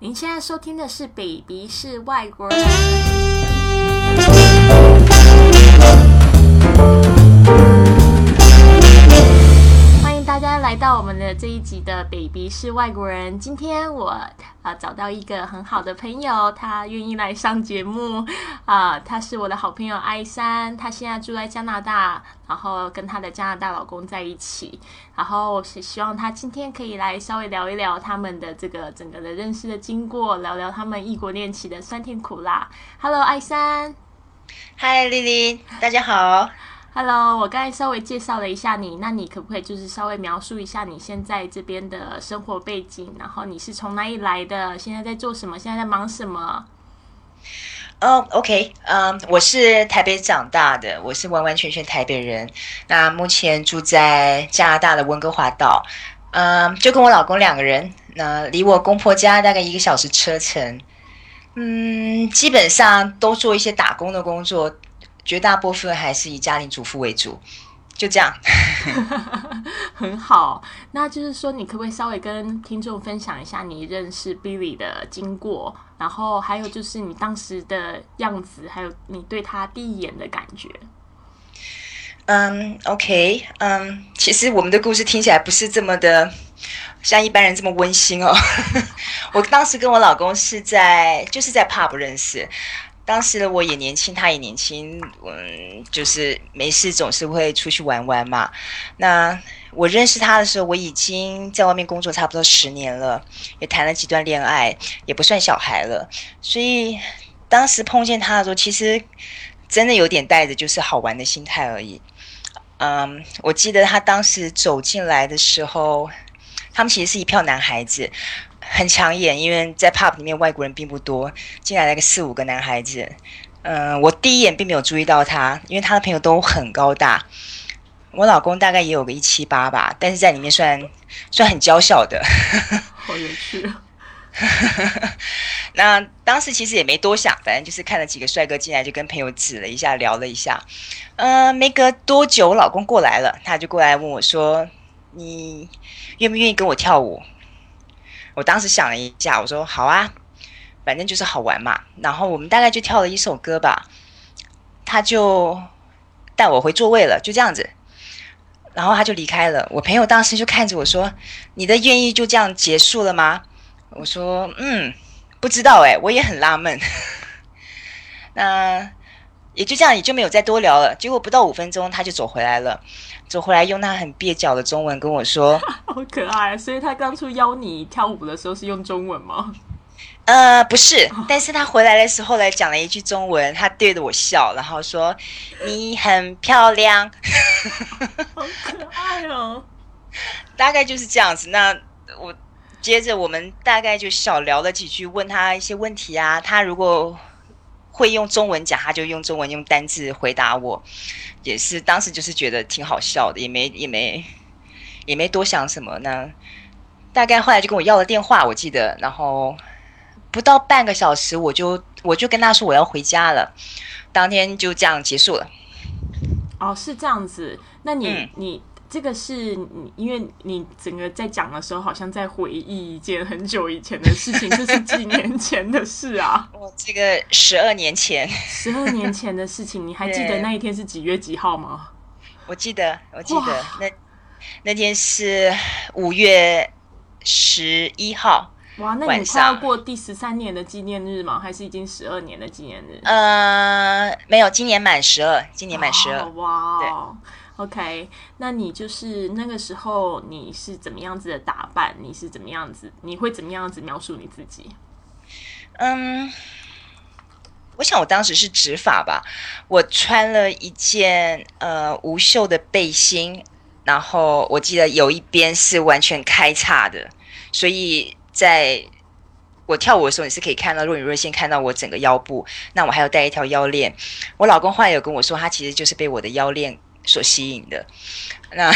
您现在收听的是《Baby 是外国人》。来到我们的这一集的《Baby 是外国人》。今天我啊找到一个很好的朋友，他愿意来上节目啊。他是我的好朋友艾珊，他现在住在加拿大，然后跟他的加拿大老公在一起。然后是希望他今天可以来稍微聊一聊他们的这个整个的认识的经过，聊聊他们异国恋情的酸甜苦辣。Hello，艾珊。嗨，丽丽，大家好。Hello，我刚才稍微介绍了一下你，那你可不可以就是稍微描述一下你现在这边的生活背景？然后你是从哪里来的？现在在做什么？现在在忙什么？哦、o k 嗯、我是台北长大的，我是完完全全台北人。那目前住在加拿大的温哥华岛，嗯、就跟我老公两个人，那离我公婆家大概一个小时车程。嗯，基本上都做一些打工的工作，绝大部分还是以家庭主妇为主，就这样。很好，那就是说，你可不可以稍微跟听众分享一下你认识 Billy 的经过？然后还有就是你当时的样子，还有你对他第一眼的感觉。嗯，OK，嗯，其实我们的故事听起来不是这么的像一般人这么温馨哦。我当时跟我老公是在就是在 pub 认识，当时的我也年轻，他也年轻，嗯，就是没事总是会出去玩玩嘛。那我认识他的时候，我已经在外面工作差不多十年了，也谈了几段恋爱，也不算小孩了，所以当时碰见他的时候，其实真的有点带着就是好玩的心态而已。嗯，我记得他当时走进来的时候，他们其实是一票男孩子，很抢眼，因为在 pub 里面外国人并不多，进来了个四五个男孩子。嗯，我第一眼并没有注意到他，因为他的朋友都很高大，我老公大概也有个一七八吧，但是在里面算算很娇小的。好有趣。那当时其实也没多想，反正就是看了几个帅哥进来，就跟朋友指了一下，聊了一下。呃，没隔多久，我老公过来了，他就过来问我说：“你愿不愿意跟我跳舞？”我当时想了一下，我说：“好啊，反正就是好玩嘛。”然后我们大概就跳了一首歌吧，他就带我回座位了，就这样子。然后他就离开了。我朋友当时就看着我说：“你的愿意就这样结束了吗？”我说：“嗯。”不知道哎、我也很纳闷。那也就这样，也就没有再多聊了。结果不到五分钟，他就走回来了，走回来用他很蹩脚的中文跟我说 好可爱，所以他当初邀你跳舞的时候是用中文吗？：“呃，不是。”但是他回来的时候来讲了一句中文，他对着我笑，然后说：“你很漂亮。好可爱哦！”大概就是这样子。那我接着我们大概就小聊了几句，问他一些问题啊。他如果会用中文讲，他就用中文用单字回答我。也是当时就是觉得挺好笑的，也没也没也没多想什么呢。大概后来就跟我要了电话，我记得，然后不到半个小时，我就我就跟他说我要回家了。当天就这样结束了。哦，是这样子。那你、嗯你这个是你，因为你整个在讲的时候，好像在回忆一件很久以前的事情，这是几年前的事啊，我 这个十二年前，十二年前的事情，你还记得 那一天是几月几号吗？我记得，我记得那那天是五月十一号，哇，那你快要上过第十三年的纪念日吗？还是已经十二年的纪念日？呃，没有，今年满十二，今年满十二。哦哇哦，OK，那你就是那个时候你是怎么样子的打扮？你是怎么样子？你会怎么样子描述你自己？嗯，我想我当时是直发吧，我穿了一件呃无袖的背心，然后我记得有一边是完全开叉的，所以在我跳舞的时候，你是可以看到若隐若现看到我整个腰部。那我还要带一条腰链，我老公后来有跟我说，他其实就是被我的腰链所吸引的。那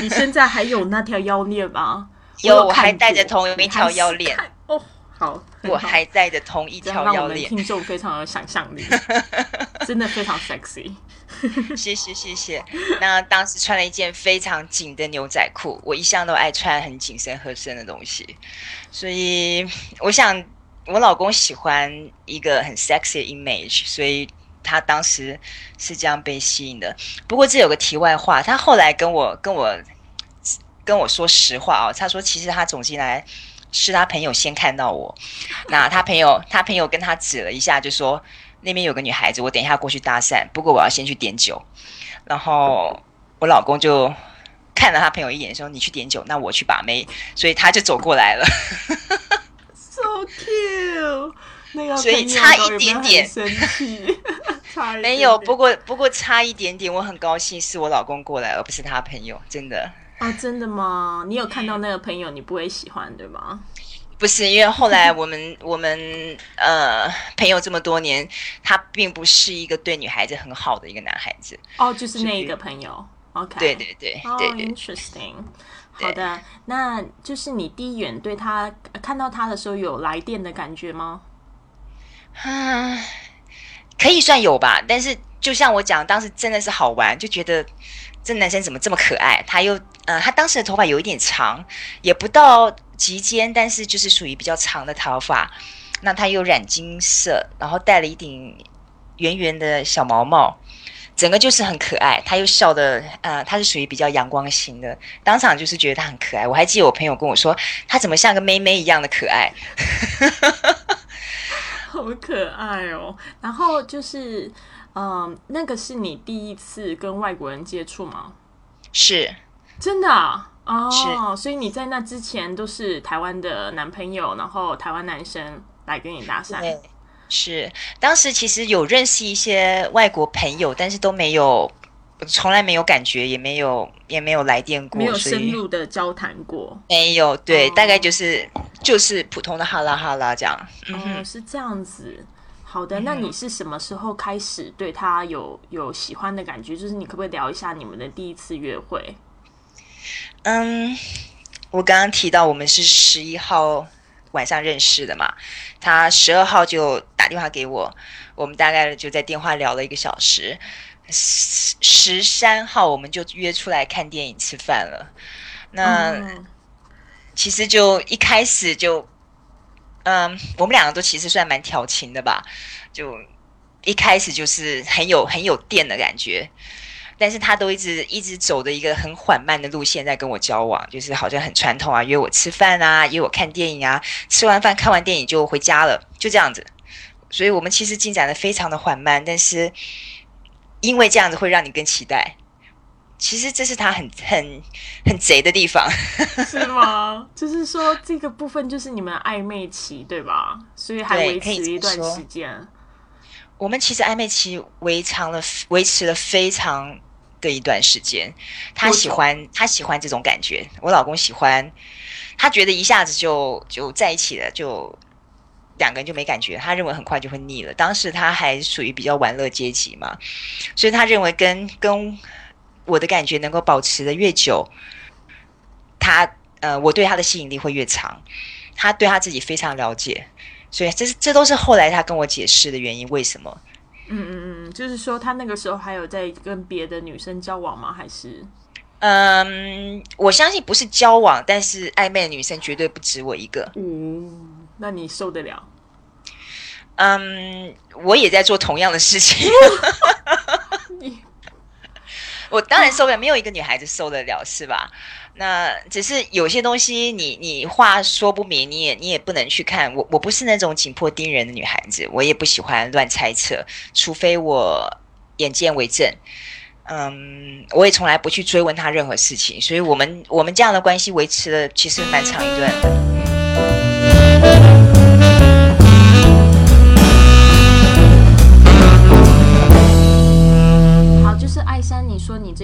你现在还有那条腰链吗？有，我还带着同一条腰链，哦，好，我还带着同一条腰链。听众非常有想象力，真的非常 sexy。谢谢谢谢。那当时穿了一件非常紧的牛仔裤，我一向都爱穿很紧身合身的东西，所以我想我老公喜欢一个很 sexy 的 image，所以他当时是这样被吸引的。不过这有个题外话，他后来跟我跟我跟我说实话哦，他说其实他总进来是他朋友先看到我，那他朋友 他朋友跟他指了一下，就说那边有个女孩子，我等一下过去搭讪，不过我要先去点酒。然后我老公就看了他朋友一眼，说你去点酒，那我去把妹，所以他就走过来了。So cute，那个所以 差一点点没有，不过不过差一点点，我很高兴是我老公过来，而不是他朋友，真的啊，真的吗？你有看到那个朋友，你不会喜欢对吗？不是因为后来我们我们呃朋友这么多年，他并不是一个对女孩子很好的一个男孩子。哦，就是那一个朋友。OK，对对对哦对对，，interesting。对好的，那就是你第一眼对他看到他的时候有来电的感觉吗？啊，可以算有吧。但是就像我讲，当时真的是好玩，就觉得这男生怎么这么可爱？他又呃，他当时的头发有一点长，也不到及肩，但是就是属于比较长的头发。那他又染金色，然后戴了一顶圆圆的小毛帽，整个就是很可爱。他又笑的，呃，他是属于比较阳光型的，当场就是觉得他很可爱。我还记得我朋友跟我说，他怎么像个妹妹一样的可爱。好可爱哦。然后就是，嗯，那个是你第一次跟外国人接触吗？是，真的啊？哦，所以你在那之前都是台湾的男朋友，然后台湾男生来跟你搭讪。对，是当时其实有认识一些外国朋友，但是都没有，从来没有感觉，也没有也没有来电过，没有深入的交谈过。没有，对，哦大概就是就是普通的哈拉哈拉这样。嗯哦，哼，是这样子。好的，那你是什么时候开始对他有有喜欢的感觉？就是你可不可以聊一下你们的第一次约会？嗯，我刚刚提到我们是十一号晚上认识的嘛，他十二号就打电话给我，我们大概就在电话聊了一个小时。十十三号我们就约出来看电影吃饭了。那、嗯其实就一开始就，嗯，我们两个都其实算蛮调情的吧，就一开始就是很有很有电的感觉，但是他都一直一直走的一个很缓慢的路线在跟我交往，就是好像很传统啊，约我吃饭啊，约我看电影啊，吃完饭看完电影就回家了，就这样子。所以我们其实进展的非常的缓慢，但是因为这样子会让你更期待。其实这是他很很很贼的地方。是吗？就是说这个部分就是你们暧昧期对吧？所以还维持一段说时间。我们其实暧昧期维长了维持了非常的一段时间。他喜欢他喜欢这种感觉，我老公喜欢，他觉得一下子就就在一起了，就两个人就没感觉，他认为很快就会腻了。当时他还属于比较玩乐阶级嘛，所以他认为跟跟我的感觉能够保持的越久，他呃我对他的吸引力会越长，他对他自己非常了解。所以这是这都是后来他跟我解释的原因，为什么？嗯嗯嗯，就是说他那个时候还有在跟别的女生交往吗？还是嗯，我相信不是交往，但是暧昧的女生绝对不止我一个。嗯，那你受得了？嗯，我也在做同样的事情。你 我当然受不了，没有一个女孩子受得了，是吧？那只是有些东西你，你话说不明，你也你也不能去看。我我不是那种紧迫盯人的女孩子，我也不喜欢乱猜测，除非我眼见为证。嗯，我也从来不去追问他任何事情，所以我们我们这样的关系维持了其实蛮长一段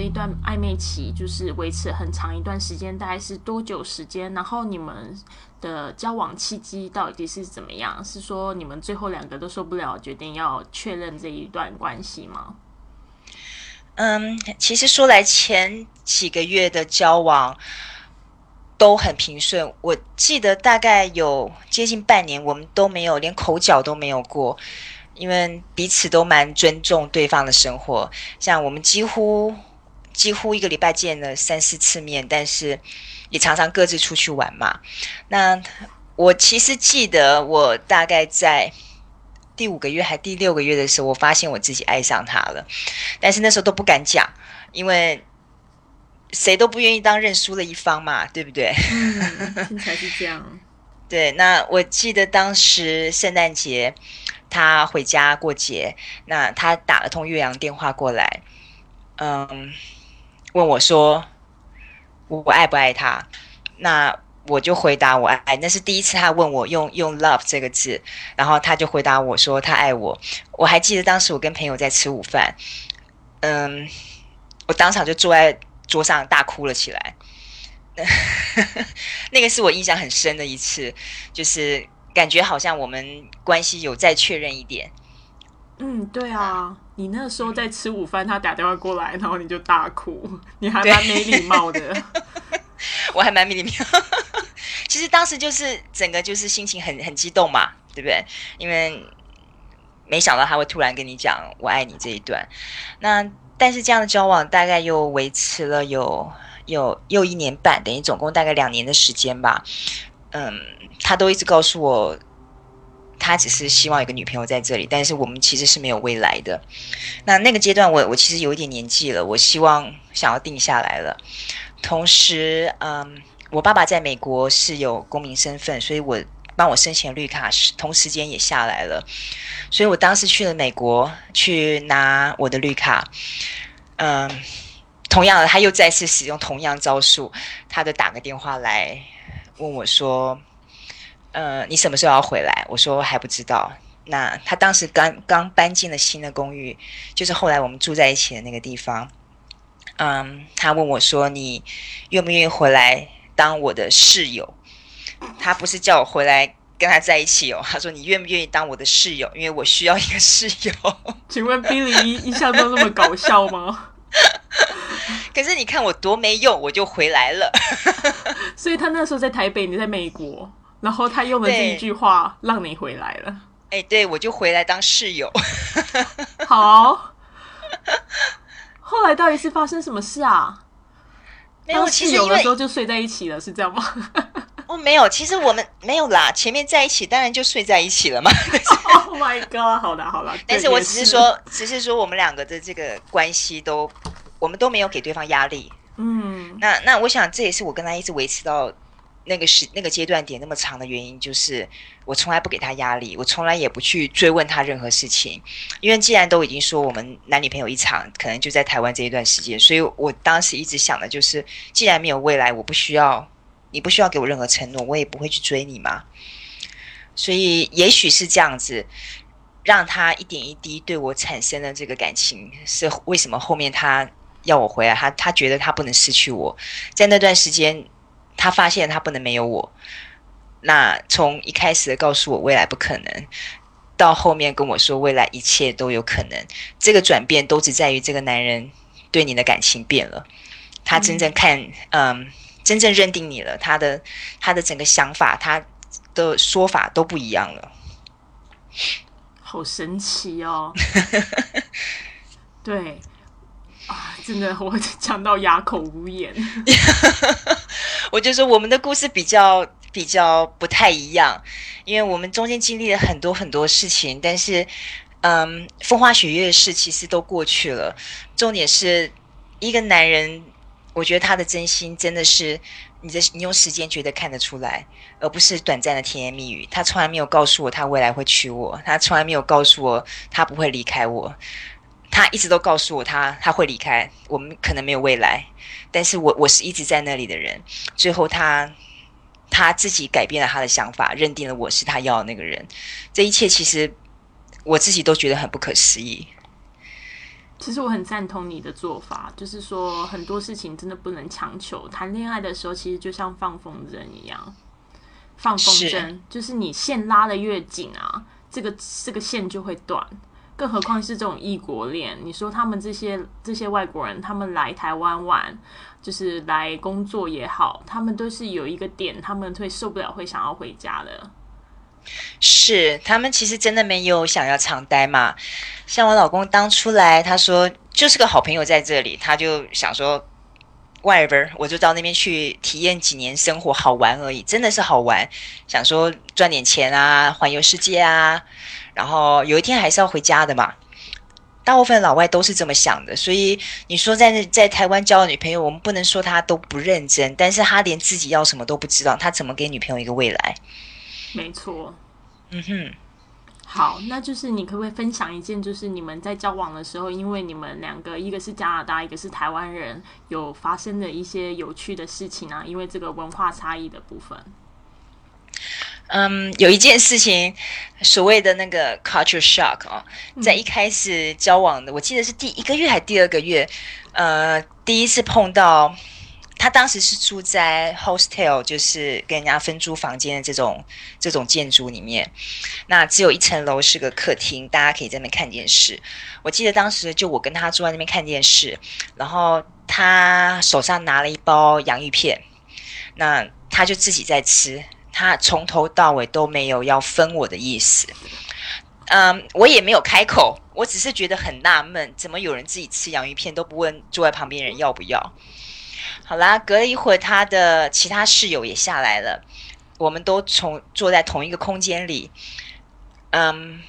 这一段暧昧期就是维持很长一段时间，大概是多久时间？然后你们的交往契机到底是怎么样？是说你们最后两个都受不了，决定要确认这一段关系吗？嗯，其实说来，前几个月的交往都很平顺。我记得大概有接近半年，我们都没有连口角都没有过，因为彼此都蛮尊重对方的生活。像我们几乎几乎一个礼拜见了三四次面，但是也常常各自出去玩嘛。那我其实记得，我大概在第五个月还第六个月的时候，我发现我自己爱上他了，但是那时候都不敢讲，因为谁都不愿意当认输的一方嘛，对不对？嗯，听起来是这样。对，那我记得当时圣诞节他回家过节，那他打了通岳阳电话过来，嗯，问我说我爱不爱他？那我就回答我爱，那是第一次他问我用用 love 这个字，然后他就回答我说他爱我。我还记得当时我跟朋友在吃午饭，嗯，我当场就坐在桌上大哭了起来。那个是我印象很深的一次，就是感觉好像我们关系有再确认一点。嗯，对啊，你那时候在吃午饭，他打电话过来，然后你就大哭，你还蛮没礼貌的。我还蛮没礼貌。其实当时就是整个就是心情很很激动嘛，对不对？因为没想到他会突然跟你讲“我爱你”这一段。那但是这样的交往大概又维持了有有又一年半，等于总共大概两年的时间吧。嗯，他都一直告诉我，他只是希望有个女朋友在这里，但是我们其实是没有未来的。那那个阶段，我我其实有一点年纪了，我希望想要定下来了。同时，嗯。我爸爸在美国是有公民身份，所以我帮我申请绿卡时，同时间也下来了。所以我当时去了美国去拿我的绿卡。嗯，同样的，他又再次使用同样招数，他就打个电话来问我说：“呃，你什么时候要回来？”我说还不知道。那他当时刚刚搬进了新的公寓，就是后来我们住在一起的那个地方。嗯，他问我说：“你愿不愿意回来？”当我的室友，他不是叫我回来跟他在一起哦。他说：“你愿不愿意当我的室友？因为我需要一个室友。”请问 Billy 印象中那么搞笑吗？可是你看我多没用，我就回来了。所以他那时候在台北，你在美国，然后他用了这一句话让你回来了。哎，对，我就回来当室友。好，后来到底是发生什么事啊？没有，其实有的时候就睡在一起了，是这样吗？哦，没有，其实我们没有啦。前面在一起，当然就睡在一起了嘛。Oh my god！好的，好了。但是我只是说，只是说我们两个的这个关系都，我们都没有给对方压力。嗯，那那我想这也是我跟他一直维持到。那个时那个阶段点那么长的原因，就是我从来不给他压力，我从来也不去追问他任何事情，因为既然都已经说我们男女朋友一场，可能就在台湾这一段时间，所以我当时一直想的就是，既然没有未来，我不需要你不需要给我任何承诺，我也不会去追你嘛。所以也许是这样子，让他一点一滴对我产生了这个感情，是为什么后面他要我回来，他他觉得他不能失去我，在那段时间。他发现他不能没有我，那从一开始的告诉我未来不可能，到后面跟我说未来一切都有可能，这个转变都只在于这个男人对你的感情变了，他真正看，嗯，真正认定你了，他的他的整个想法，他的说法都不一样了，好神奇哦，对。啊，真的，我讲到哑口无言。我就说我们的故事比较比较不太一样，因为我们中间经历了很多很多事情，但是，嗯，风花雪月的事其实都过去了。重点是一个男人，我觉得他的真心真的是你的，你用时间觉得看得出来，而不是短暂的甜言蜜语。他从来没有告诉我他未来会娶我，他从来没有告诉我他不会离开我。他一直都告诉我，他他会离开，我们可能没有未来。但是我我是一直在那里的人。最后他他自己改变了他的想法，认定了我是他要的那个人。这一切其实我自己都觉得很不可思议。其实我很赞同你的做法，就是说很多事情真的不能强求。谈恋爱的时候，其实就像放风筝一样，放风筝就是你线拉的越紧啊，这个这个线就会断。更何况是这种异国恋，你说他们这些这些外国人，他们来台湾玩，就是来工作也好，他们都是有一个点，他们会受不了，会想要回家的。是，他们其实真的没有想要长待嘛。像我老公当初来，他说就是个好朋友在这里，他就想说 whatever，我就到那边去体验几年生活，好玩而已，真的是好玩。想说赚点钱啊，环游世界啊，然后有一天还是要回家的嘛。大部分老外都是这么想的，所以你说在在台湾交的女朋友，我们不能说他都不认真，但是他连自己要什么都不知道，他怎么给女朋友一个未来？没错。嗯哼。好，那就是你可不可以分享一件，就是你们在交往的时候，因为你们两个一个是加拿大，一个是台湾人，有发生的一些有趣的事情啊？因为这个文化差异的部分。嗯，有一件事情，所谓的那个 culture shock 啊，在一开始交往的，我记得是第一个月还第二个月，呃，第一次碰到。他当时是住在 hostel，就是跟人家分租房间的这种这种建筑里面。那只有一层楼是个客厅，大家可以在那边看电视。我记得当时就我跟他坐在那边看电视，然后他手上拿了一包洋芋片，那他就自己在吃，他从头到尾都没有要分我的意思。嗯，我也没有开口，我只是觉得很纳闷，怎么有人自己吃洋芋片都不问坐在旁边人要不要？好啦，隔了一会儿，他的其他室友也下来了，我们都从坐在同一个空间里。嗯，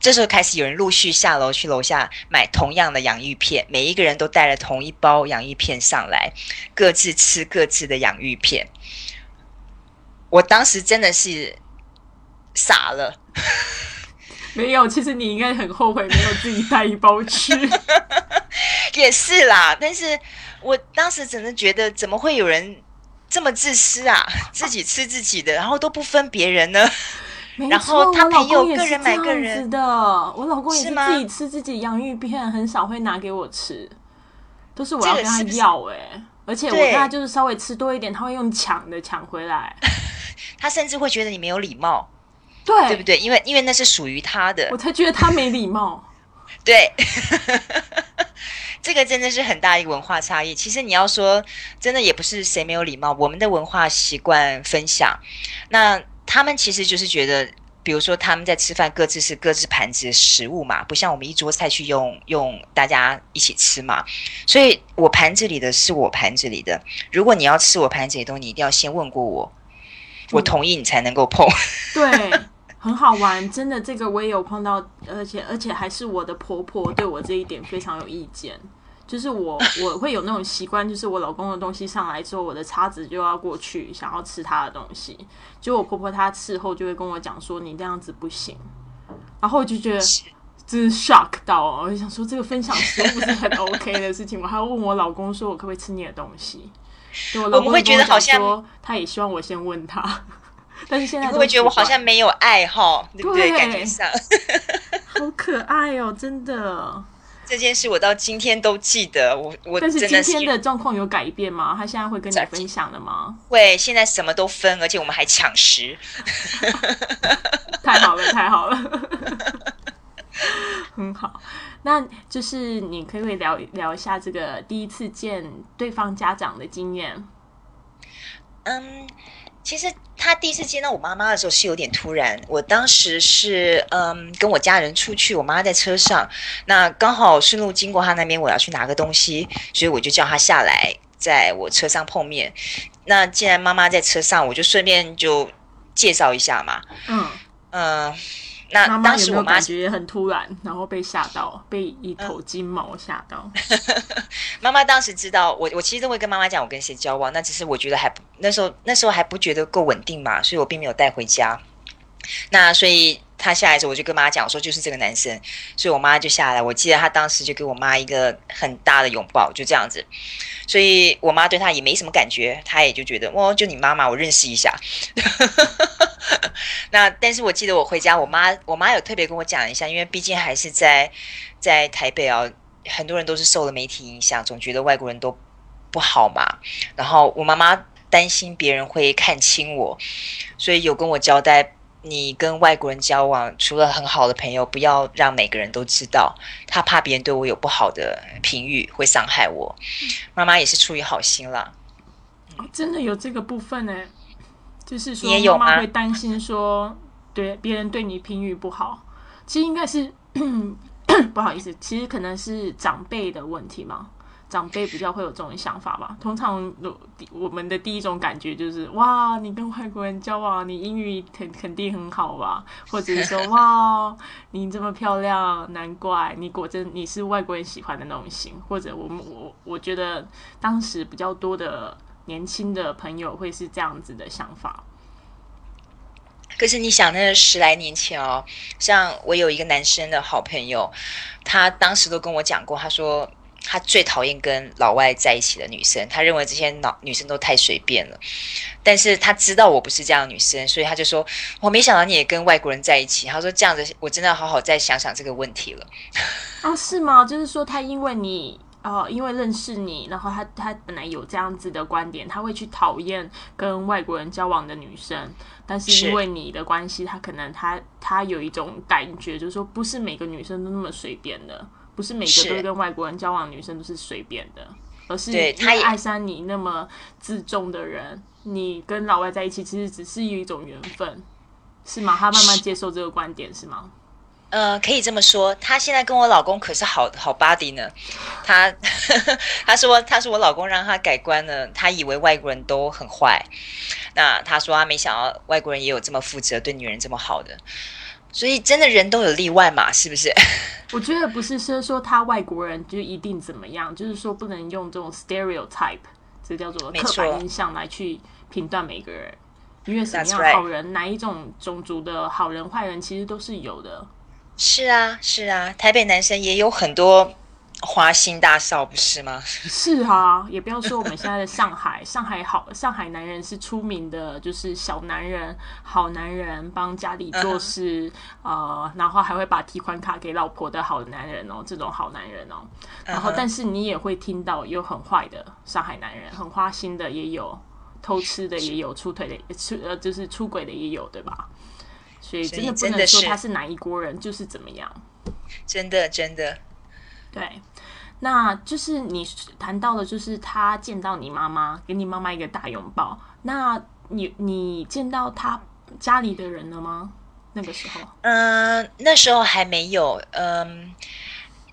这时候开始有人陆续下楼去楼下买同样的洋芋片，每一个人都带了同一包洋芋片上来，各自吃各自的洋芋片。我当时真的是傻了。没有，其实你应该很后悔没有自己带一包吃。也是啦，但是。我当时真的觉得，怎么会有人这么自私啊？自己吃自己的，然后都不分别人呢？然后他朋友个人买个人的，我老公也是自己吃自己洋芋片，很少会拿给我吃，都是我要跟他要哎。而且我跟他就是稍微吃多一点，他会用抢的抢回来。他甚至会觉得你没有礼貌，对对不对？因为因为那是属于他的，我才觉得他没礼貌。对。这个真的是很大一个文化差异。其实你要说，真的也不是谁没有礼貌，我们的文化习惯分享。那他们其实就是觉得，比如说他们在吃饭，各自是各自盘子的食物嘛，不像我们一桌菜去用用大家一起吃嘛。所以我盘子里的是我盘子里的，如果你要吃我盘子里的东西，你一定要先问过我，我同意你才能够碰。对，很好玩，真的，这个我也有碰到，而且而且还是我的婆婆对我这一点非常有意见。就是我 我会有那种习惯，就是我老公的东西上来之后，我的叉子就要过去想要吃他的东西。就我婆婆她事后就会跟我讲说：“你这样子不行。”然后我就觉得真是 shock 到，我就想说这个分享食物是很 OK 的事情我？还要问我老公说：“我可不可以吃你的东西？”我们会觉得好像他也希望我先问他，但是现在会不会觉得我好像没有爱好？对不对？感觉上好可爱哦，真的。这件事我到今天都记得，我我但是今天的状况有改变吗？他现在会跟你分享的吗？会，现在什么都分，而且我们还抢食，太好了，太好了，很好。那就是你可以聊聊一下这个第一次见对方家长的经验。嗯。其实他第一次见到我妈妈的时候是有点突然。我当时是嗯跟我家人出去，我妈在车上，那刚好顺路经过他那边，我要去拿个东西，所以我就叫他下来，在我车上碰面。那既然妈妈在车上，我就顺便就介绍一下嘛。嗯嗯。那当时我妈感觉很突然，然后被吓到，被一头金毛吓到。妈妈当时知道我，我其实都会跟妈妈讲我跟谁交往，那只是我觉得还那时候那时候还不觉得够稳定嘛，所以我并没有带回家。那所以他下来的时候，我就跟妈讲说就是这个男生，所以我妈就下来。我记得他当时就给我妈一个很大的拥抱，就这样子。所以我妈对他也没什么感觉，她也就觉得哦，就你妈妈，我认识一下。那但是我记得我回家，我妈我妈有特别跟我讲一下，因为毕竟还是在在台北啊，很多人都是受了媒体影响，总觉得外国人都不好嘛。然后我妈妈担心别人会看清我，所以有跟我交代。你跟外国人交往，除了很好的朋友，不要让每个人都知道。他怕别人对我有不好的评语，会伤害我。妈妈也是出于好心啦。真的有这个部分呢，就是说妈妈会担心说，对别人对你评语不好。其实应该是 不好意思，其实可能是长辈的问题嘛。长辈比较会有这种想法吧。通常我们的第一种感觉就是哇，你跟外国人交往，你英语肯肯定很好吧？或者是说哇，你这么漂亮，难怪你果真你是外国人喜欢的那种型。或者我们我我觉得当时比较多的年轻的朋友会是这样子的想法。可是你想，那十来年前哦，像我有一个男生的好朋友，他当时都跟我讲过，他说他最讨厌跟老外在一起的女生，他认为这些老女生都太随便了。但是他知道我不是这样的女生，所以他就说：“我没想到你也跟外国人在一起。”他说：“这样子，我真的要好好再想想这个问题了。”啊，是吗？就是说他因为你。哦，因为认识你，然后他他本来有这样子的观点，他会去讨厌跟外国人交往的女生，但是因为你的关系，他可能他他有一种感觉，就是说不是每个女生都那么随便的，不是每个都跟外国人交往女生都是随便的，而是他爱上你那么自重的人，你跟老外在一起其实只是一种缘分，是吗？他慢慢接受这个观点是吗？呃，可以这么说，他现在跟我老公可是好好 buddy 呢。他他 说他说我老公让他改观了，他以为外国人都很坏。那他说他没想到外国人也有这么负责，对女人这么好的。所以真的人都有例外嘛，是不是？我觉得不是说说他外国人就一定怎么样，就是说不能用这种 stereotype，这叫做刻板印象来去评断每个人。因为什么样好人，哪一种种族的好人坏人，其实都是有的。是啊，是啊，台北男生也有很多花心大少，不是吗？是啊，也不要说我们现在的上海，上海好，上海男人是出名的，就是小男人、好男人，帮家里做事，呃，然后还会把提款卡给老婆的好男人哦，这种好男人哦。然后，但是你也会听到有很坏的上海男人，很花心的也有，偷吃的也有，出腿的出呃就是出轨的也有，对吧？所以真的不能说他是哪一国人就是怎么样，真的真的，对，那就是你谈到的，就是他见到你妈妈，给你妈妈一个大拥抱。那你你见到他家里的人了吗？那个时候，嗯，那时候还没有，嗯，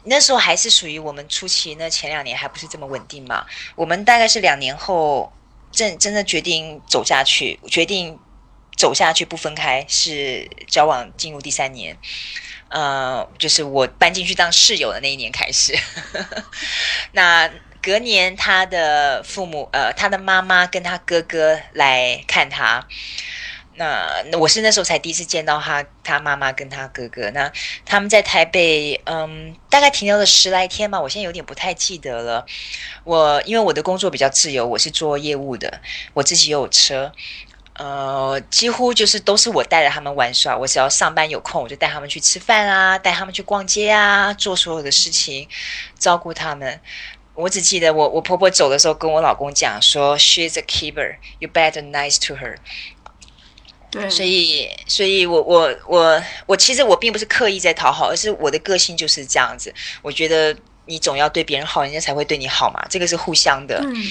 那时候还是属于我们初期，那前两年还不是这么稳定嘛。我们大概是两年后，真真的决定走下去，决定。走下去不分开是交往进入第三年，呃，就是我搬进去当室友的那一年开始。那隔年他的父母，呃，他的妈妈跟他哥哥来看他。那我是那时候才第一次见到他，他妈妈跟他哥哥。那他们在台北，嗯，大概停留了十来天吧，我现在有点不太记得了。我因为我的工作比较自由，我是做业务的，我自己有车。呃，几乎就是都是我带着他们玩耍。我只要上班有空，我就带他们去吃饭啊，带他们去逛街啊，做所有的事情，照顾他们。我只记得我我婆婆走的时候跟我老公讲说：“She's a keeper, you better nice to her。”对，所以，所以我我我我其实我并不是刻意在讨好，而是我的个性就是这样子。我觉得你总要对别人好，人家才会对你好嘛，这个是互相的。嗯。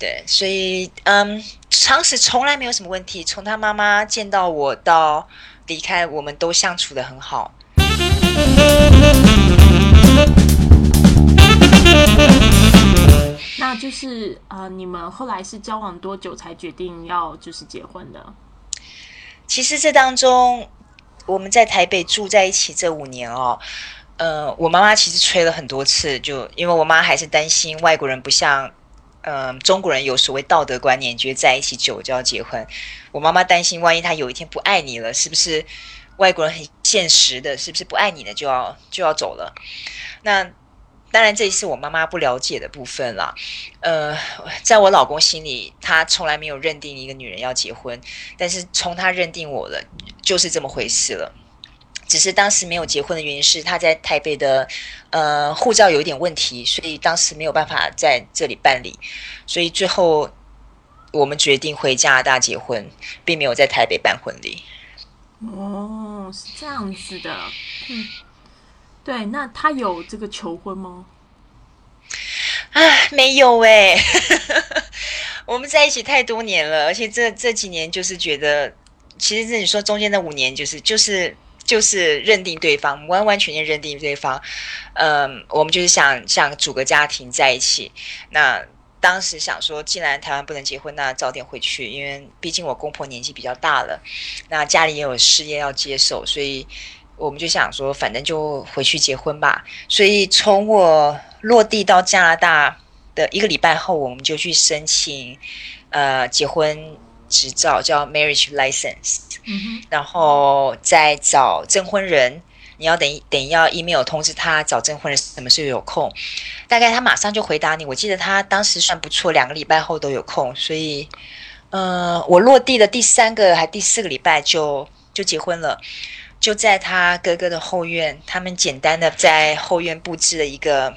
对，所以嗯，常识从来没有什么问题。从他妈妈见到我到离开，我们都相处的很好。那就是呃，你们后来是交往多久才决定要就是结婚的？其实这当中，我们在台北住在一起这五年哦，呃，我妈妈其实催了很多次，就因为我妈还是担心外国人不像。嗯，中国人有所谓道德观念，觉得在一起久就要结婚。我妈妈担心，万一他有一天不爱你了，是不是外国人很现实的？是不是不爱你了就要就要走了？那当然，这也是我妈妈不了解的部分啦。呃，在我老公心里，他从来没有认定一个女人要结婚，但是从他认定我了，就是这么回事了。只是当时没有结婚的原因是他在台北的，呃，护照有一点问题，所以当时没有办法在这里办理，所以最后我们决定回加拿大结婚，并没有在台北办婚礼。哦，是这样子的。嗯，对，那他有这个求婚吗？啊，没有哎。我们在一起太多年了，而且这这几年就是觉得，其实你说中间的五年，就是就是。就是认定对方，完完全全认定对方。嗯，我们就是想想组个家庭在一起。那当时想说，既然台湾不能结婚，那早点回去，因为毕竟我公婆年纪比较大了，那家里也有事业要接手，所以我们就想说，反正就回去结婚吧。所以从我落地到加拿大的一个礼拜后，我们就去申请呃结婚执照，叫 marriage license，嗯然后再找证婚人。你要等等要 email 通知他找证婚人什么时候有空，大概他马上就回答你。我记得他当时算不错，两个礼拜后都有空，所以，呃，我落地的第三个还第四个礼拜就就结婚了，就在他哥哥的后院，他们简单的在后院布置了一个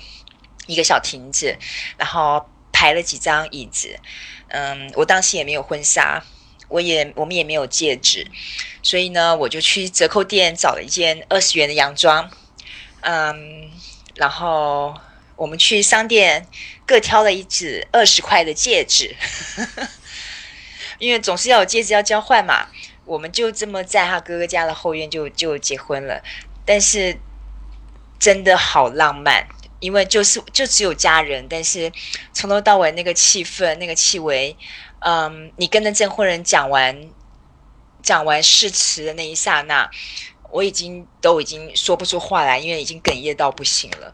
一个小亭子，然后排了几张椅子，嗯，我当时也没有婚纱。我也我们也没有戒指，所以呢，我就去折扣店找了一件二十元的洋装，嗯，然后我们去商店各挑了一只二十块的戒指，因为总是要有戒指要交换嘛。我们就这么在他哥哥家的后院就就结婚了，但是真的好浪漫，因为就是就只有家人，但是从头到尾那个气氛那个气味。嗯，你跟那证婚人讲完讲完誓词的那一刹那，我已经都已经说不出话来，因为已经哽咽到不行了，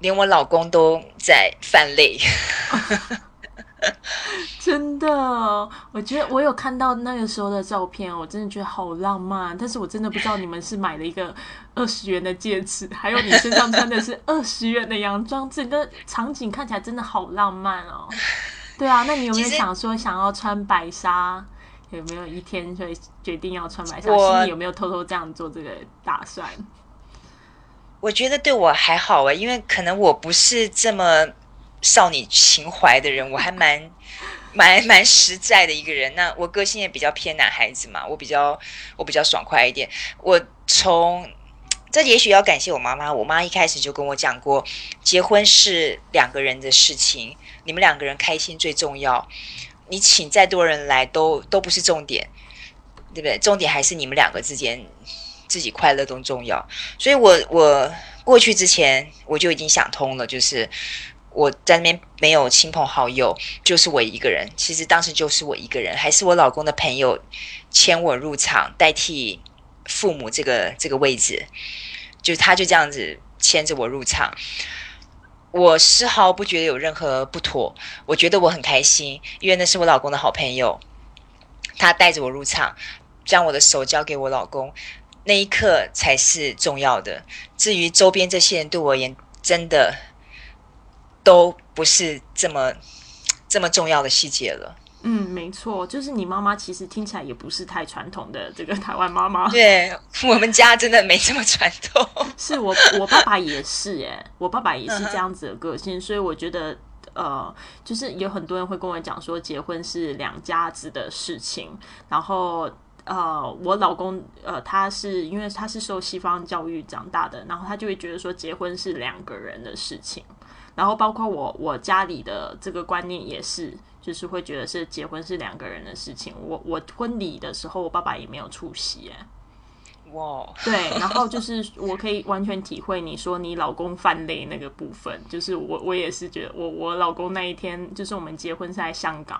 连我老公都在泛泪。真的，我觉得我有看到那个时候的照片，我真的觉得好浪漫。但是我真的不知道你们是买了一个二十元的戒指，还有你身上穿的是二十元的洋装，整个场景看起来真的好浪漫哦。对啊，那你有没有想说想要穿白纱？有没有一天会决定要穿白纱？心里有没有偷偷这样做这个打算？我觉得对我还好啊，因为可能我不是这么少女情怀的人，我还蛮 蛮蛮实在的一个人。那我个性也比较偏男孩子嘛，我比较我比较爽快一点。我从这也许要感谢我妈妈，我妈一开始就跟我讲过，结婚是两个人的事情。你们两个人开心最重要，你请再多人来都都不是重点，对不对？重点还是你们两个之间自己快乐更重要。所以我我过去之前我就已经想通了，就是我在那边没有亲朋好友，就是我一个人。其实当时就是我一个人，还是我老公的朋友牵我入场，代替父母这个这个位置，就他就这样子牵着我入场。我丝毫不觉得有任何不妥，我觉得我很开心，因为那是我老公的好朋友，他带着我入场，将我的手交给我老公，那一刻才是重要的。至于周边这些人对我而言，真的都不是这么这么重要的细节了。嗯，没错，就是你妈妈其实听起来也不是太传统的这个台湾妈妈。对我们家真的没这么传统。是我我爸爸也是哎，我爸爸也是这样子的个性，所以我觉得呃，就是有很多人会跟我讲说，结婚是两家子的事情。然后呃，我老公呃，他是因为他是受西方教育长大的，然后他就会觉得说，结婚是两个人的事情。然后包括我我家里的这个观念也是。就是会觉得是结婚是两个人的事情。我我婚礼的时候，我爸爸也没有出席。哎，哇，对，然后就是我可以完全体会你说你老公犯累那个部分。就是我我也是觉得，我我老公那一天就是我们结婚是在香港，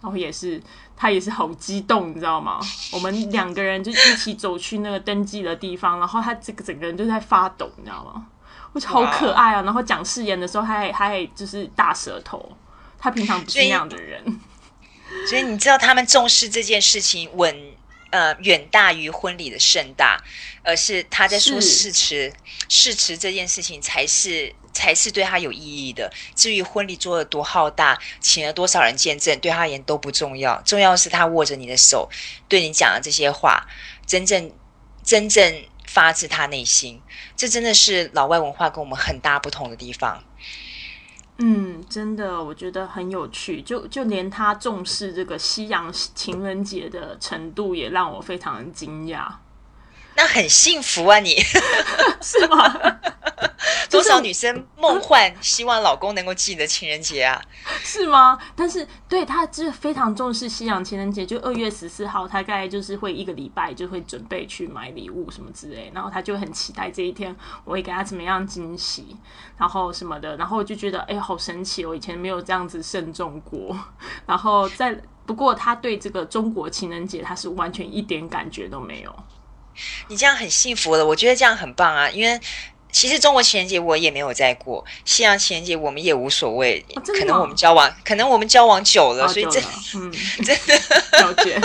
然后也是他也是好激动，你知道吗？我们两个人就一起走去那个登记的地方，然后他这个整个人就在发抖，你知道吗？我觉得好可爱啊！然后讲誓言的时候，他还他还就是大舌头。他平常不是那样的人，所以你知道他们重视这件事情，稳呃远大于婚礼的盛大，而是他在说誓词，誓词这件事情才是才是对他有意义的。至于婚礼做的多浩大，请了多少人见证，对他而言都不重要。重要是他握着你的手，对你讲的这些话，真正真正发自他内心。这真的是老外文化跟我们很大不同的地方。嗯，真的，我觉得很有趣。就就连他重视这个西洋情人节的程度，也让我非常惊讶。那很幸福啊你，是吗？多少女生梦幻希望老公能够记得情人节啊？是吗？但是对他就是非常重视西洋情人节，就二月十四号，他大概就是会一个礼拜就会准备去买礼物什么之类，然后他就很期待这一天我会给他怎么样惊喜，然后什么的，然后就觉得哎，好神奇，我以前没有这样子慎重过。然后在不过他对这个中国情人节他是完全一点感觉都没有。你这样很幸福了，我觉得这样很棒啊，因为。其实中国情人节我也没有在过，西洋情人节我们也无所谓。可能我们交往，可能我们交往久了，所以真嗯 真的了解。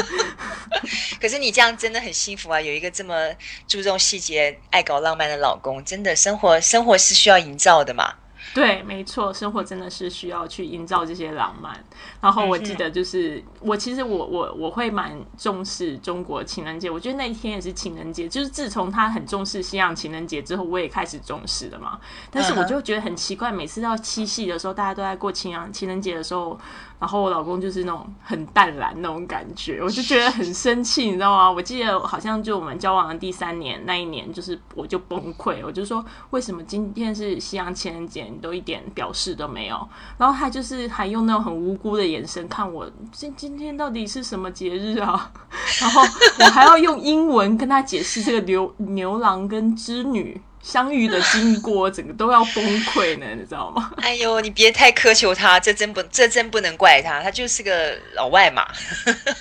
可是你这样真的很幸福啊！有一个这么注重细节、爱搞浪漫的老公，真的生活生活是需要营造的嘛。对，没错，生活真的是需要去营造这些浪漫。然后我记得，就是我其实我我我会蛮重视中国情人节，我觉得那一天也是情人节。就是自从他很重视西洋情人节之后，我也开始重视了嘛。但是我就觉得很奇怪，每次到七夕的时候，大家都在过情人情人节的时候。然后我老公就是那种很淡然那种感觉，我就觉得很生气，你知道吗？我记得好像就我们交往的第三年那一年，就是我就崩溃，我就说为什么今天是西洋情人节，你都一点表示都没有？然后他就是还用那种很无辜的眼神看我，今今天到底是什么节日啊？然后我还要用英文跟他解释这个牛牛郎跟织女。相遇的经过，整个都要崩溃呢，你知道吗？哎呦，你别太苛求他，这真不，这真不能怪他，他就是个老外嘛，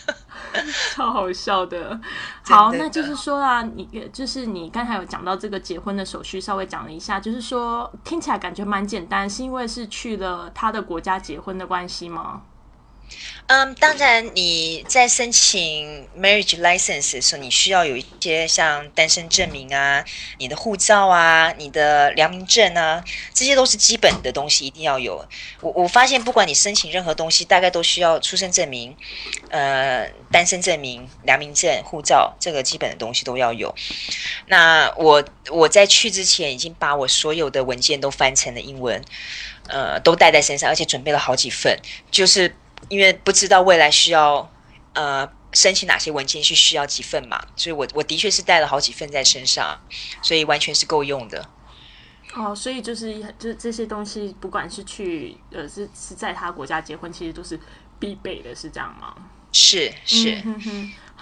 超好笑的。好，那就是说啊，你就是你刚才有讲到这个结婚的手续，稍微讲了一下，就是说听起来感觉蛮简单，是因为是去了他的国家结婚的关系吗？嗯，当然，你在申请 marriage license 的时候，你需要有一些像单身证明啊、你的护照啊、你的良民证啊，这些都是基本的东西，一定要有。我我发现，不管你申请任何东西，大概都需要出生证明、呃，单身证明、良民证、护照，这个基本的东西都要有。那我我在去之前，已经把我所有的文件都翻成了英文，呃，都带在身上，而且准备了好几份，就是。因为不知道未来需要呃申请哪些文件，是需要几份嘛，所以我我的确是带了好几份在身上，所以完全是够用的。哦，所以就是就是这些东西，不管是去呃是是在他国家结婚，其实都是必备的，是这样吗？是是。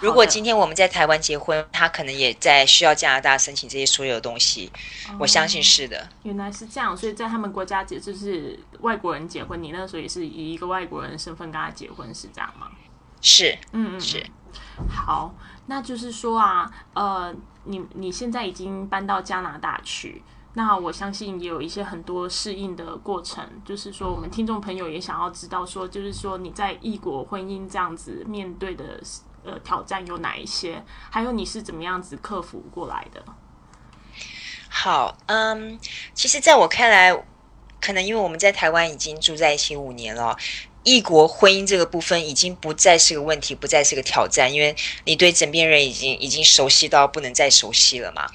如果今天我们在台湾结婚，他可能也在需要加拿大申请这些所有的东西，我相信是的。原来是这样，所以在他们国家结就是外国人结婚，你那时候也是以一个外国人身份跟他结婚，是这样吗？是，嗯嗯是。好，那就是说啊，呃，你你现在已经搬到加拿大去，那我相信也有一些很多适应的过程。就是说，我们听众朋友也想要知道，说就是说你在异国婚姻这样子面对的。呃，挑战有哪一些？还有你是怎么样子克服过来的？好，嗯，其实，在我看来，可能因为我们在台湾已经住在一起五年了，异国婚姻这个部分已经不再是个问题，不再是个挑战，因为你对枕边人已经已经熟悉到不能再熟悉了嘛。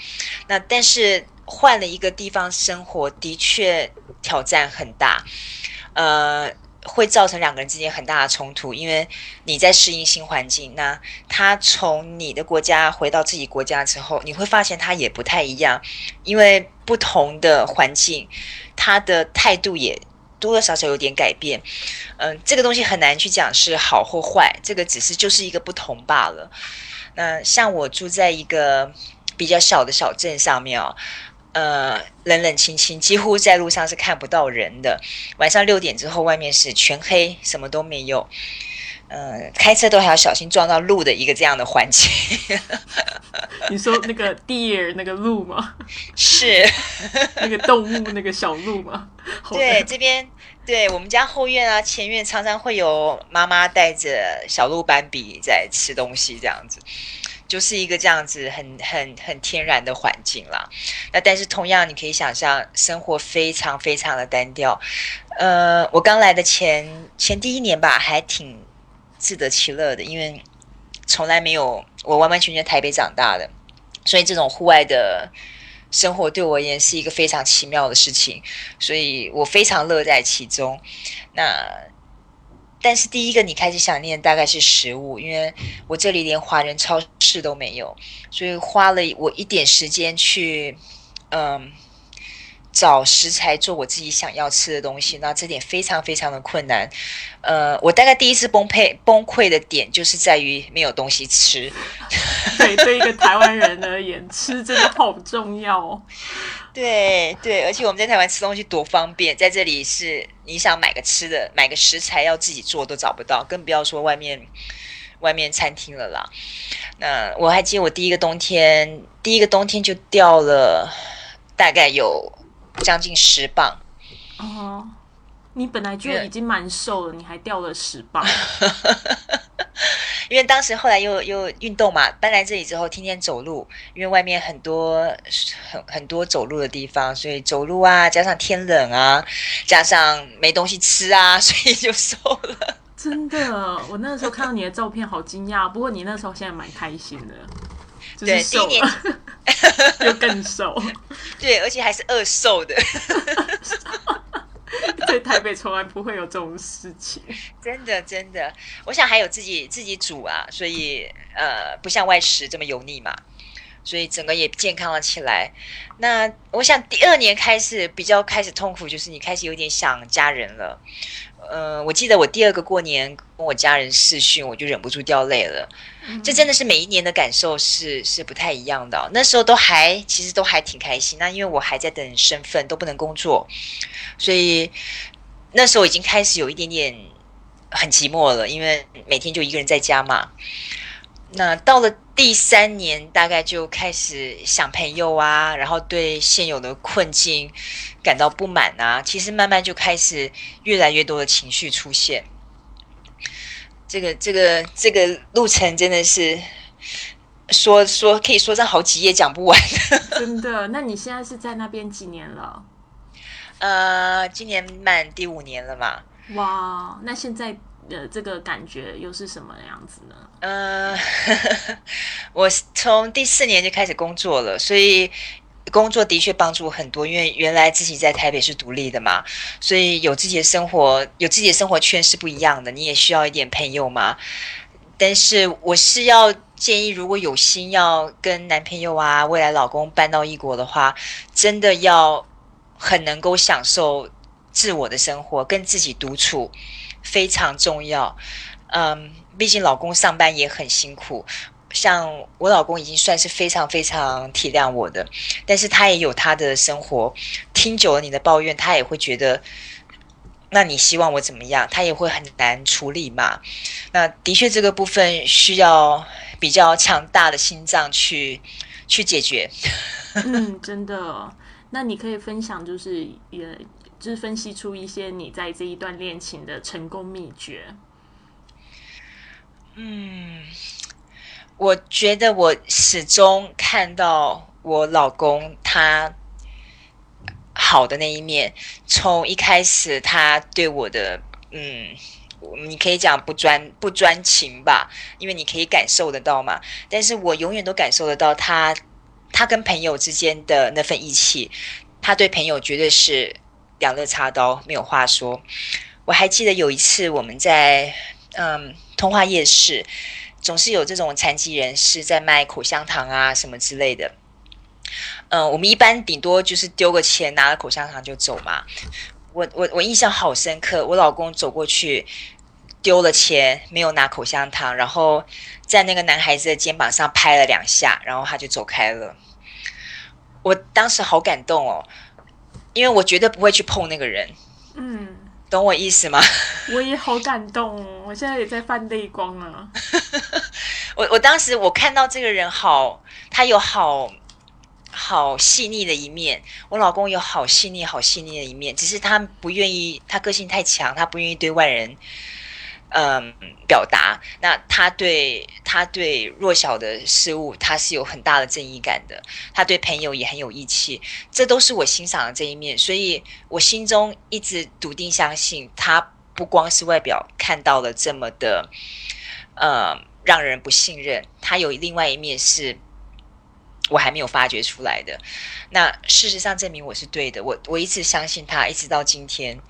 那但是换了一个地方生活，的确挑战很大，呃。会造成两个人之间很大的冲突，因为你在适应新环境。那他从你的国家回到自己国家之后，你会发现他也不太一样，因为不同的环境，他的态度也多多少少有点改变。嗯，这个东西很难去讲是好或坏，这个只是就是一个不同罢了。那像我住在一个比较小的小镇上面哦。呃，冷冷清清，几乎在路上是看不到人的。晚上六点之后，外面是全黑，什么都没有。呃，开车都还要小心撞到路的一个这样的环境。你说那个 deer 那个鹿吗？是 那个动物那个小鹿吗？对，这边对我们家后院啊，前院常常会有妈妈带着小鹿斑比在吃东西，这样子。就是一个这样子很很很天然的环境啦，那但是同样你可以想象，生活非常非常的单调。呃，我刚来的前前第一年吧，还挺自得其乐的，因为从来没有我完完全全台北长大的，所以这种户外的生活对我而言是一个非常奇妙的事情，所以我非常乐在其中。那但是第一个你开始想念大概是食物，因为我这里连华人超市都没有，所以花了我一点时间去，嗯。找食材做我自己想要吃的东西，那这点非常非常的困难。呃，我大概第一次崩溃崩溃的点就是在于没有东西吃。对，对一个台湾人而言，吃真的好重要。对对，而且我们在台湾吃东西多方便，在这里是你想买个吃的，买个食材要自己做都找不到，更不要说外面外面餐厅了啦。那我还记得我第一个冬天，第一个冬天就掉了大概有。将近十磅哦，你本来就已经蛮瘦了，你还掉了十磅。因为当时后来又又运动嘛，搬来这里之后天天走路，因为外面很多很很多走路的地方，所以走路啊，加上天冷啊，加上没东西吃啊，所以就瘦了。真的，我那个时候看到你的照片，好惊讶。不过你那时候现在蛮开心的。对，第一年 又更瘦，对，而且还是饿瘦的。在台北从来不会有这种事情，真的真的。我想还有自己自己煮啊，所以呃，不像外食这么油腻嘛，所以整个也健康了起来。那我想第二年开始比较开始痛苦，就是你开始有点想家人了。呃，我记得我第二个过年跟我家人视讯，我就忍不住掉泪了。这真的是每一年的感受是是不太一样的。那时候都还其实都还挺开心，那因为我还在等身份，都不能工作，所以那时候已经开始有一点点很寂寞了，因为每天就一个人在家嘛。那到了第三年，大概就开始想朋友啊，然后对现有的困境感到不满啊。其实慢慢就开始越来越多的情绪出现。这个这个这个路程真的是说说可以说上好几页讲不完。真的？那你现在是在那边几年了？呃，今年满第五年了嘛。哇，那现在。的这个感觉又是什么样子呢？呃，我从第四年就开始工作了，所以工作的确帮助很多。因为原来自己在台北是独立的嘛，所以有自己的生活，有自己的生活圈是不一样的。你也需要一点朋友嘛。但是我是要建议，如果有心要跟男朋友啊、未来老公搬到异国的话，真的要很能够享受自我的生活，跟自己独处。非常重要，嗯，毕竟老公上班也很辛苦。像我老公已经算是非常非常体谅我的，但是他也有他的生活。听久了你的抱怨，他也会觉得，那你希望我怎么样？他也会很难处理嘛。那的确，这个部分需要比较强大的心脏去去解决。嗯，真的。那你可以分享，就是也。就是分析出一些你在这一段恋情的成功秘诀。嗯，我觉得我始终看到我老公他好的那一面。从一开始他对我的，嗯，你可以讲不专不专情吧，因为你可以感受得到嘛。但是我永远都感受得到他，他跟朋友之间的那份义气，他对朋友绝对是。两肋插刀，没有话说。我还记得有一次，我们在嗯通化夜市，总是有这种残疾人士在卖口香糖啊什么之类的。嗯，我们一般顶多就是丢个钱，拿了口香糖就走嘛。我我我印象好深刻，我老公走过去丢了钱，没有拿口香糖，然后在那个男孩子的肩膀上拍了两下，然后他就走开了。我当时好感动哦。因为我绝对不会去碰那个人，嗯，懂我意思吗？我也好感动，我现在也在泛泪光啊。我我当时我看到这个人好，他有好好细腻的一面，我老公有好细腻好细腻的一面，只是他不愿意，他个性太强，他不愿意对外人。嗯，表达那他对他对弱小的事物，他是有很大的正义感的。他对朋友也很有义气，这都是我欣赏的这一面。所以我心中一直笃定相信，他不光是外表看到了这么的，呃，让人不信任，他有另外一面是我还没有发掘出来的。那事实上证明我是对的，我我一直相信他，一直到今天。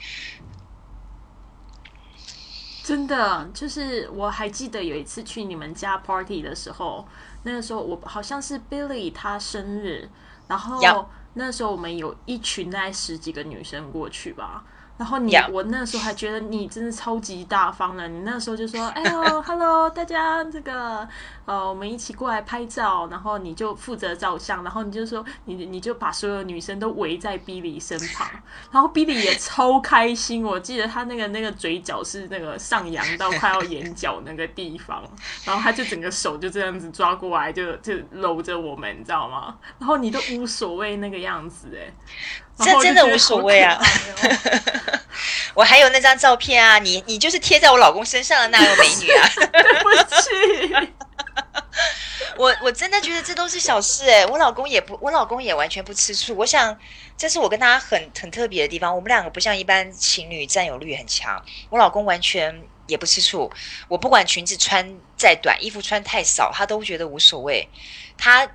真的，就是我还记得有一次去你们家 party 的时候，那个时候我好像是 Billy 他生日，然后那时候我们有一群大概十几个女生过去吧。然后你我那时候还觉得你真的超级大方的，你那时候就说：“哎呦，hello，大家这个呃，我们一起过来拍照。”然后你就负责照相，然后你就说你你就把所有女生都围在 Billy 身旁，然后 Billy 也超开心。我记得他那个那个嘴角是那个上扬到快要眼角那个地方，然后他就整个手就这样子抓过来，就就搂着我们，你知道吗？然后你都无所谓那个样子，哎，这真的无所谓啊 我还有那张照片啊，你你就是贴在我老公身上的那个美女啊。对不起。我我真的觉得这都是小事哎、我老公也不，我老公也完全不吃醋。我想这是我跟他很很特别的地方，我们两个不像一般情侣占有欲很强，我老公完全也不吃醋。我不管裙子穿再短，衣服穿太少，他都觉得无所谓。他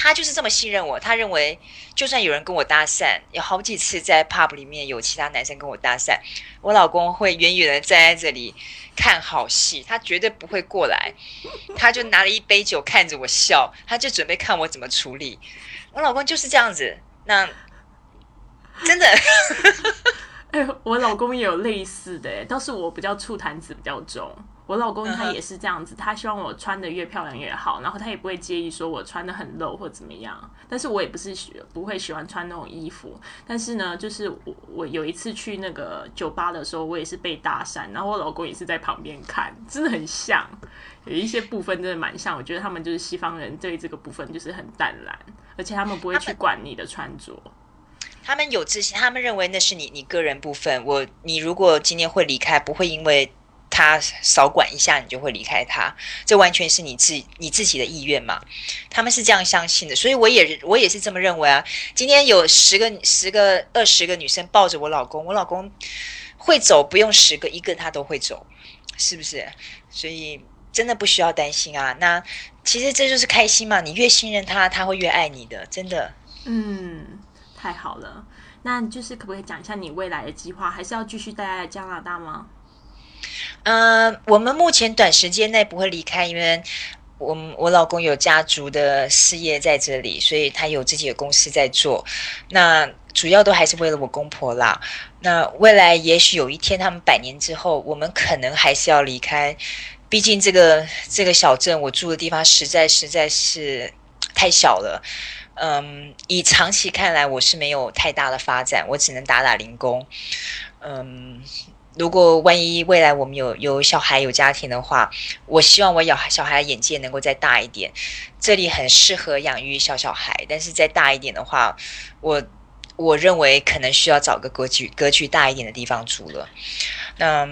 他就是这么信任我，他认为就算有人跟我搭讪，有好几次在 pub 里面有其他男生跟我搭讪，我老公会远远的站在这里看好戏，他绝对不会过来。他就拿了一杯酒看着我笑，他就准备看我怎么处理。我老公就是这样子，那真的 哎、我老公也有类似的，倒是我比较醋坛子比较重。我老公他也是这样子，他希望我穿的越漂亮越好，然后他也不会介意说我穿的很露或怎么样。但是我也不是喜不会喜欢穿那种衣服，但是呢，就是我我有一次去那个酒吧的时候，我也是被搭讪，然后我老公也是在旁边看，真的很像，有一些部分真的蛮像。我觉得他们就是西方人对这个部分就是很淡然，而且他们不会去管你的穿着。他们有自信，他们认为那是你你个人部分。我你如果今天会离开，不会因为他少管一下你就会离开他，这完全是你自你自己的意愿嘛。他们是这样相信的，所以我也我也是这么认为啊。今天有十个十个二十个女生抱着我老公，我老公会走，不用十个一个他都会走，是不是？所以真的不需要担心啊。那其实这就是开心嘛，你越信任他，他会越爱你的，真的。嗯，太好了。那就是可不可以讲一下你未来的计划？还是要继续待在加拿大吗？嗯，我们目前短时间内不会离开，因为我我老公有家族的事业在这里，所以他有自己的公司在做。那主要都还是为了我公婆啦。那未来也许有一天他们百年之后，我们可能还是要离开，毕竟这个这个小镇我住的地方实在实在是太小了。嗯，以长期看来，我是没有太大的发展，我只能打打零工。嗯，如果万一未来我们有有小孩有家庭的话，我希望我小孩小孩眼界能够再大一点。这里很适合养育小小孩，但是再大一点的话，我我认为可能需要找个格局格局大一点的地方住了。那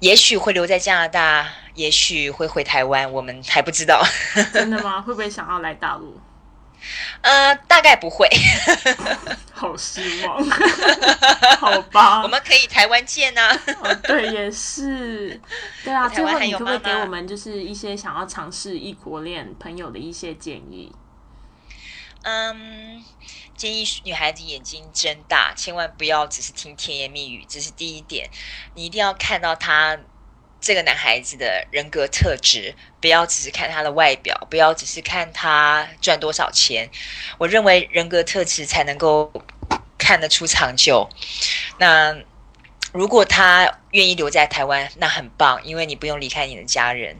也许会留在加拿大，也许会回台湾，我们还不知道。真的吗？会不会想要来大陆？呃，大概不会。好失望，好吧。我们可以台湾见呐、哦，对，也是，对啊。台后你可不可以给我们就是一些想要尝试异国恋朋友的一些建议？嗯，建议女孩子眼睛睁大，千万不要只是听甜言蜜语，这是第一点。你一定要看到他这个男孩子的人格特质，不要只是看他的外表，不要只是看他赚多少钱。我认为人格特质才能够看得出长久。那如果他愿意留在台湾，那很棒，因为你不用离开你的家人。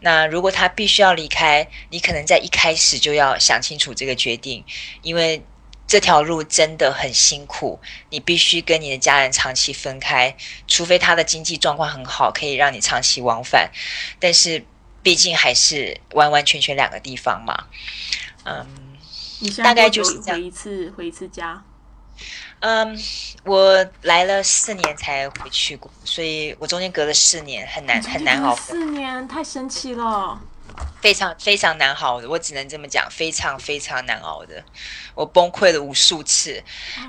那如果他必须要离开，你可能在一开始就要想清楚这个决定，因为这条路真的很辛苦，你必须跟你的家人长期分开，除非他的经济状况很好，可以让你长期往返。但是毕竟还是完完全全两个地方嘛。嗯你大概就是这样回一次回一次家？嗯，我来了四年才回去过，所以我中间隔了四年，很难很难熬。四年太神奇了。非常非常难熬的，我只能这么讲，非常非常难熬的，我崩溃了无数次。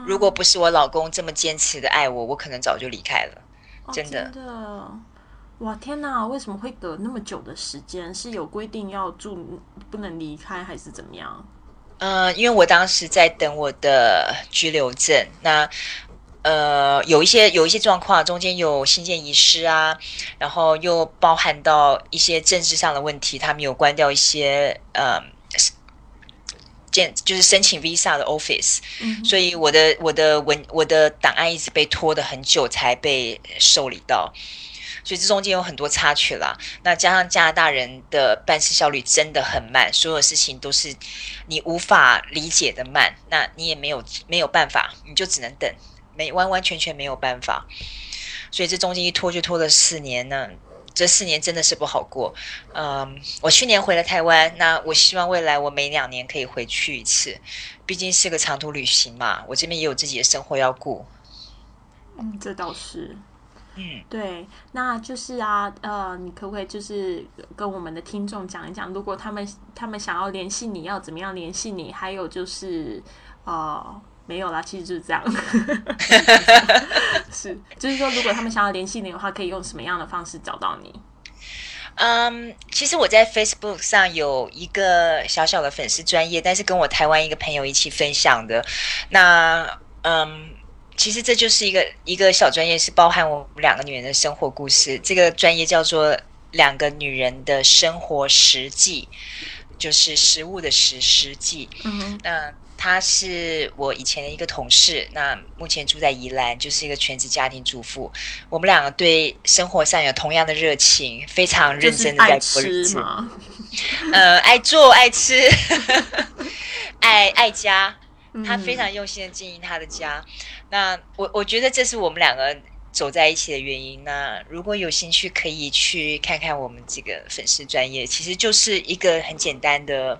如果不是我老公这么坚持的爱我，我可能早就离开了。哦真的真的，哇天哪！为什么会隔那么久的时间？是有规定要住不能离开，还是怎么样？呃，因为我当时在等我的居留证，那呃，有一些有一些状况，中间有新建遗失啊，然后又包含到一些政治上的问题，他们有关掉一些呃，建就是申请 visa 的 office，所以我的我的文我的档案一直被拖的很久才被受理到，所以这中间有很多插曲啦。那加上加拿大人的办事效率真的很慢，所有事情都是你无法理解的慢，那你也没有没有办法，你就只能等。没完完全全没有办法，所以这中间一拖就拖了四年呢。这四年真的是不好过。嗯，我去年回了台湾，那我希望未来我每两年可以回去一次，毕竟是个长途旅行嘛。我这边也有自己的生活要顾。嗯，这倒是。嗯，对，那就是啊，呃，你可不可以就是跟我们的听众讲一讲，如果他们他们想要联系你，要怎么样联系你？还有就是，呃。没有啦，其实就是这样。是，就是说，如果他们想要联系你的话，可以用什么样的方式找到你？嗯，其实我在 Facebook 上有一个小小的粉丝专业，但是跟我台湾一个朋友一起分享的。那嗯，其实这就是一个一个小专业，是包含我们两个女人的生活故事。这个专业叫做《两个女人的生活实际》，就是食物的食实际。嗯，那。他是我以前的一个同事，那目前住在宜兰，就是一个全职家庭主妇。我们两个对生活上有同样的热情，非常认真的在过日子。呃，爱做爱吃，爱爱家。他非常用心的经营他的家。那我我觉得这是我们两个。走在一起的原因，那如果有兴趣，可以去看看我们这个粉丝专业，其实就是一个很简单的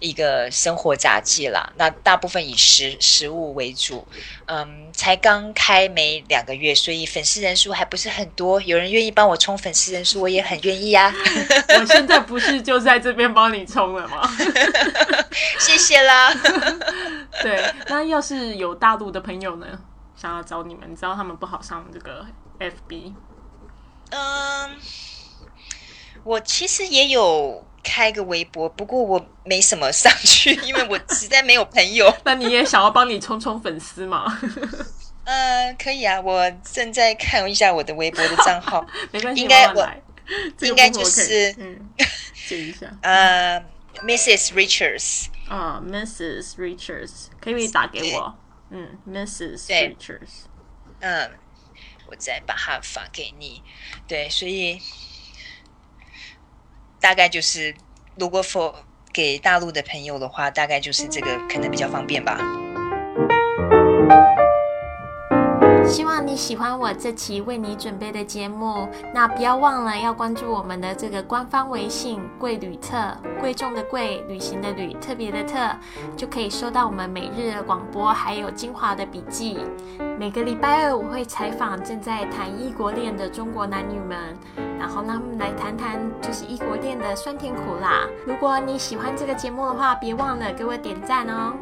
一个生活杂技啦。那大部分以食食物为主，嗯，才刚开没两个月，所以粉丝人数还不是很多。有人愿意帮我冲粉丝人数，我也很愿意啊。我现在不是就在这边帮你冲了吗？谢谢啦。对，那要是有大陆的朋友呢？想要找你们，你知道他们不好上这个 FB。嗯，我其实也有开个微博，不过我没什么上去，因为我实在没有朋友。那你也想要帮你冲冲粉丝吗？呃，可以啊，我正在看一下我的微博的账号，没关系，应该我应该就是嗯，写一下。呃，Mrs. Richards 啊，Mrs. Richards，可以打给我。嗯，Mrs. Richards。嗯，我再把它发给你。对，所以大概就是，如果 for 给大陆的朋友的话，大概就是这个可能比较方便吧。希望你喜欢我这期为你准备的节目，那不要忘了要关注我们的这个官方微信“贵旅特”，贵重的贵，旅行的旅，特别的特，就可以收到我们每日的广播，还有精华的笔记。每个礼拜二我会采访正在谈异国恋的中国男女们，然后让他们来谈谈就是异国恋的酸甜苦辣。如果你喜欢这个节目的话，别忘了给我点赞哦。